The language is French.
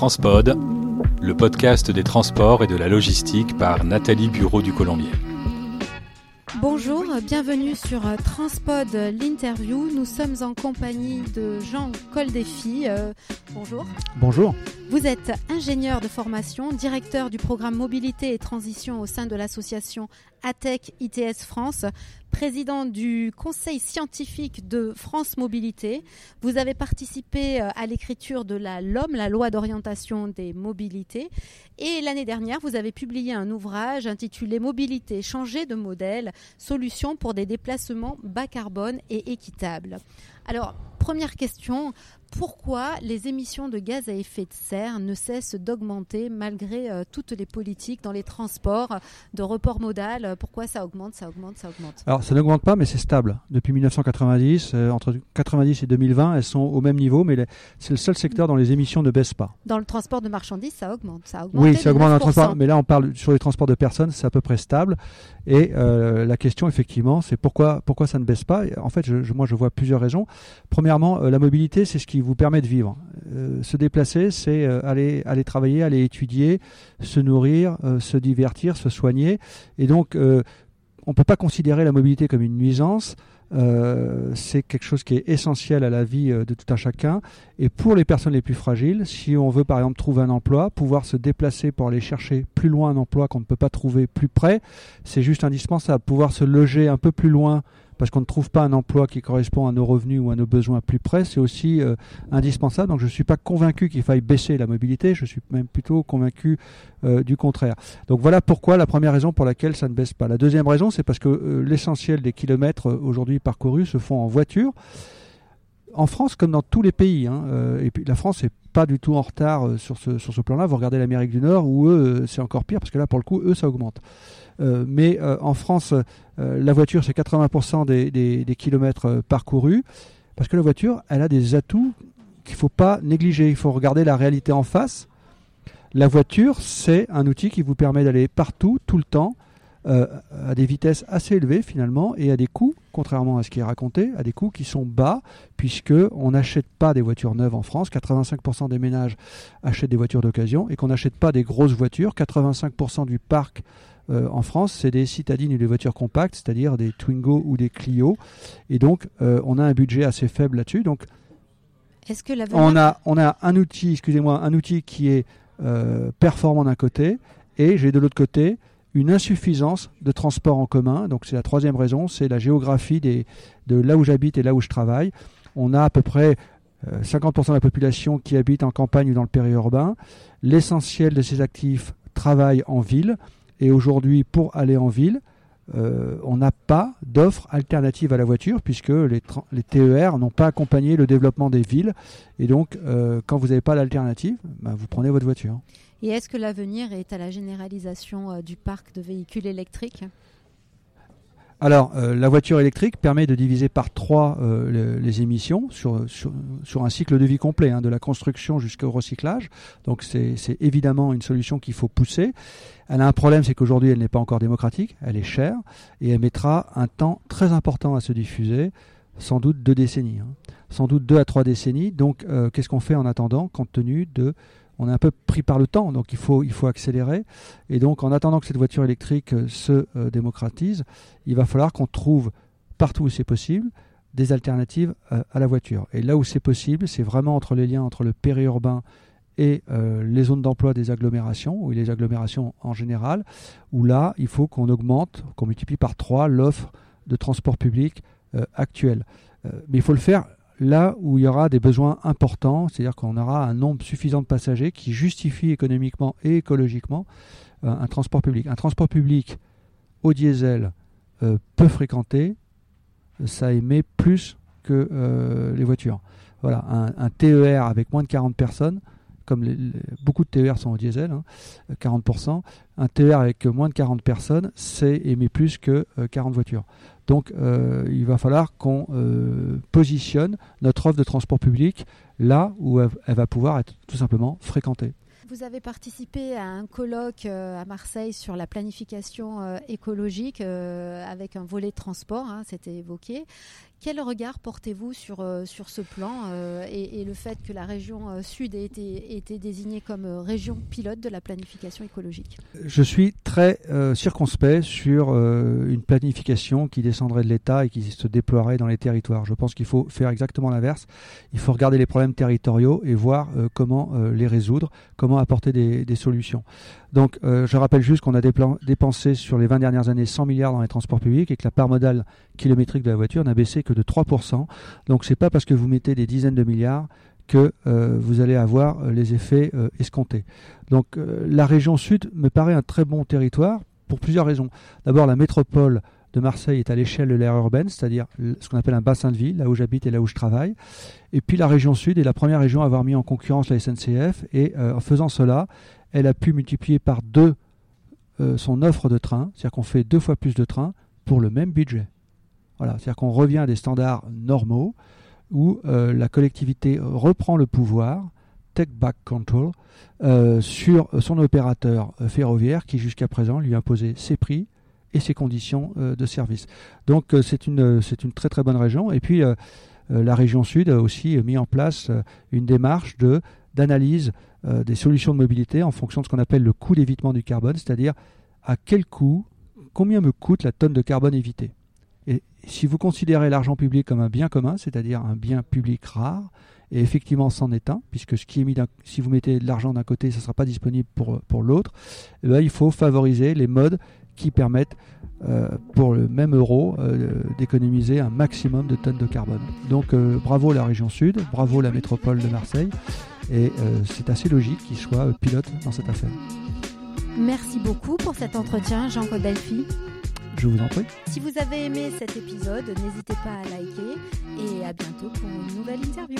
Transpod, le podcast des transports et de la logistique par Nathalie Bureau du Colombier. Bonjour, bienvenue sur Transpod l'interview. Nous sommes en compagnie de Jean Coldéfi. Euh, bonjour. Bonjour. Vous êtes ingénieur de formation, directeur du programme mobilité et transition au sein de l'association ATEC ITS France, président du conseil scientifique de France Mobilité. Vous avez participé euh, à l'écriture de la LOM, la loi d'orientation des mobilités. Et l'année dernière, vous avez publié un ouvrage intitulé Mobilité, changer de modèle, solutions pour des déplacements bas carbone et équitables. Alors, première question, pourquoi les émissions de gaz à effet de serre ne cessent d'augmenter malgré euh, toutes les politiques dans les transports de report modal? Pourquoi ça augmente, ça augmente, ça augmente? Alors ça n'augmente pas, mais c'est stable. Depuis 1990, euh, entre 90 et 2020, elles sont au même niveau, mais c'est le seul secteur dont les émissions ne baissent pas. Dans le transport de marchandises, ça augmente. Ça oui, ça augmente dans le transport, mais là on parle sur les transports de personnes, c'est à peu près stable. Et euh, la question, effectivement, c'est pourquoi, pourquoi ça ne baisse pas? En fait, je, moi je vois plusieurs raisons. Premièrement, la mobilité, c'est ce qui vous permet de vivre. Euh, se déplacer, c'est euh, aller, aller travailler, aller étudier, se nourrir, euh, se divertir, se soigner. Et donc, on ne peut pas considérer la mobilité comme une nuisance. c'est quelque chose qui est essentiel à la vie de tout un chacun. Et pour les personnes les plus fragiles, si on veut par exemple trouver un emploi, pouvoir se déplacer pour aller chercher plus loin un emploi qu'on ne peut pas trouver plus près, c'est juste indispensable. Pouvoir se loger un peu plus loin parce qu'on ne trouve pas un emploi qui correspond à nos revenus ou à nos besoins plus près, c'est aussi euh, indispensable. Donc je ne suis pas convaincu qu'il faille baisser la mobilité, je suis même plutôt convaincu euh, du contraire. Donc voilà pourquoi la première raison pour laquelle ça ne baisse pas. La deuxième raison, c'est parce que euh, l'essentiel des kilomètres aujourd'hui parcourus se font en voiture en France comme dans tous les pays. Hein, et puis la France n'est pas du tout en retard sur ce, sur ce plan-là. Vous regardez l'Amérique du Nord où eux, c'est encore pire parce que là, pour le coup, eux, ça augmente. Euh, mais euh, en France, euh, la voiture, c'est 80% des, kilomètres parcourus, parce que la voiture, elle a des atouts qu'il ne faut pas négliger. Il faut regarder la réalité en face. La voiture, c'est un outil qui vous permet d'aller partout, tout le temps, à des vitesses assez élevées finalement, et à des coûts, contrairement à ce qui est raconté, à des coûts qui sont bas, puisque on n'achète pas des voitures neuves en France. 85% des ménages achètent des voitures d'occasion, et qu'on n'achète pas des grosses voitures. 85% du parc euh, en France, c'est des citadines ou des voitures compactes, c'est-à-dire des Twingo ou des Clio. Et donc, euh, on a un budget assez faible là-dessus. Donc, est-ce que on, a, on a un outil, excusez-moi, un outil qui est euh, performant d'un côté, et j'ai de l'autre côté une insuffisance de transport en commun. Donc, c'est la troisième raison, c'est la géographie des, de là où j'habite et là où je travaille. On a à peu près 50% de la population qui habite en campagne ou dans le périurbain. L'essentiel de ces actifs travaillent en ville. Et aujourd'hui, pour aller en ville, euh, on n'a pas d'offre alternative à la voiture puisque les, TER n'ont pas accompagné le développement des villes. Et donc, euh, quand vous n'avez pas d'alternative, bah, vous prenez votre voiture. Et est-ce que l'avenir est à la généralisation euh, du parc de véhicules électriques? Alors, euh, la voiture électrique permet de diviser par trois euh, les, émissions sur, sur, un cycle de vie complet, hein, de la construction jusqu'au recyclage. Donc, c'est évidemment une solution qu'il faut pousser. Elle a un problème, c'est qu'aujourd'hui, elle n'est pas encore démocratique, elle est chère, et elle mettra un temps très important à se diffuser, sans doute deux décennies. Hein. Sans doute deux à trois décennies. Donc, euh, qu'est-ce qu'on fait en attendant, compte tenu de on est un peu pris par le temps, donc il faut, accélérer. Et donc, en attendant que cette voiture électrique euh, se euh, démocratise, il va falloir qu'on trouve partout où c'est possible des alternatives euh, à la voiture. Et là où c'est possible, c'est vraiment entre les liens entre le périurbain et les zones d'emploi des agglomérations, ou les agglomérations en général, où là, il faut qu'on augmente, qu'on multiplie par trois l'offre de transport public actuelle. mais il faut le faire là où il y aura des besoins importants, c'est-à-dire qu'on aura un nombre suffisant de passagers qui justifie économiquement et écologiquement euh, un transport public. Un transport public au diesel euh, peu fréquenté, ça émet plus que euh, les voitures. Voilà, un, TER avec moins de 40 personnes, comme beaucoup de TER sont au diesel, 40%, hein, un TER avec moins de 40 personnes, c'est émet plus que 40 voitures. Donc euh, il va falloir qu'on euh, positionne notre offre de transport public là où elle, va pouvoir être tout simplement fréquentée. Vous avez participé à un colloque euh, à Marseille sur la planification écologique avec un volet transport, hein, c'était évoqué. Quel regard portez-vous sur, euh, sur ce plan euh, et, le fait que la région sud ait été, été, désignée comme région pilote de la planification écologique? Je suis très circonspect sur une planification qui descendrait de l'État et qui se déploierait dans les territoires. Je pense qu'il faut faire exactement l'inverse. Il faut regarder les problèmes territoriaux et voir comment les résoudre, comment apporter des, des solutions. Donc, euh, je rappelle juste qu'on a dépensé sur les 20 dernières années 100 milliards dans les transports publics et que la part modale kilométrique de la voiture n'a baissé que de 3%. Donc, c'est pas parce que vous mettez des dizaines de milliards que euh, vous allez avoir euh, les effets escomptés. Donc, la région sud me paraît un très bon territoire pour plusieurs raisons. D'abord, la métropole de Marseille est à l'échelle de l'aire urbaine, c'est-à-dire ce qu'on appelle un bassin de ville, là où j'habite et là où je travaille. Et puis la région sud est la première région à avoir mis en concurrence la SNCF. Et en faisant cela, elle a pu multiplier par deux euh, son offre de train, c'est-à-dire qu'on fait deux fois plus de trains pour le même budget. Voilà, c'est-à-dire qu'on revient à des standards normaux où euh, la collectivité reprend le pouvoir, take back control, euh, sur son opérateur ferroviaire qui jusqu'à présent lui imposait ses prix et ses conditions de service. Donc c'est une, une très très bonne région. Et puis la région sud a aussi mis en place une démarche de, d'analyse euh, des solutions de mobilité en fonction de ce qu'on appelle le coût d'évitement du carbone, c'est-à-dire à quel coût, combien me coûte la tonne de carbone évitée. Si vous considérez l'argent public comme un bien commun, c'est-à-dire un bien public rare, et effectivement c'en est un, puisque ce qui est mis si vous mettez de l'argent d'un côté, ça ne sera pas disponible pour, pour l'autre, eh ben, il faut favoriser les modes qui permettent euh, pour le même euro euh, d'économiser un maximum de tonnes de carbone. Donc bravo la région sud, bravo la métropole de Marseille. Et euh, c'est assez logique qu'il soit euh, pilote dans cette affaire. Merci beaucoup pour cet entretien, Jean-Claude Delphi. Je vous en prie. Si vous avez aimé cet épisode, n'hésitez pas à liker et à bientôt pour une nouvelle interview.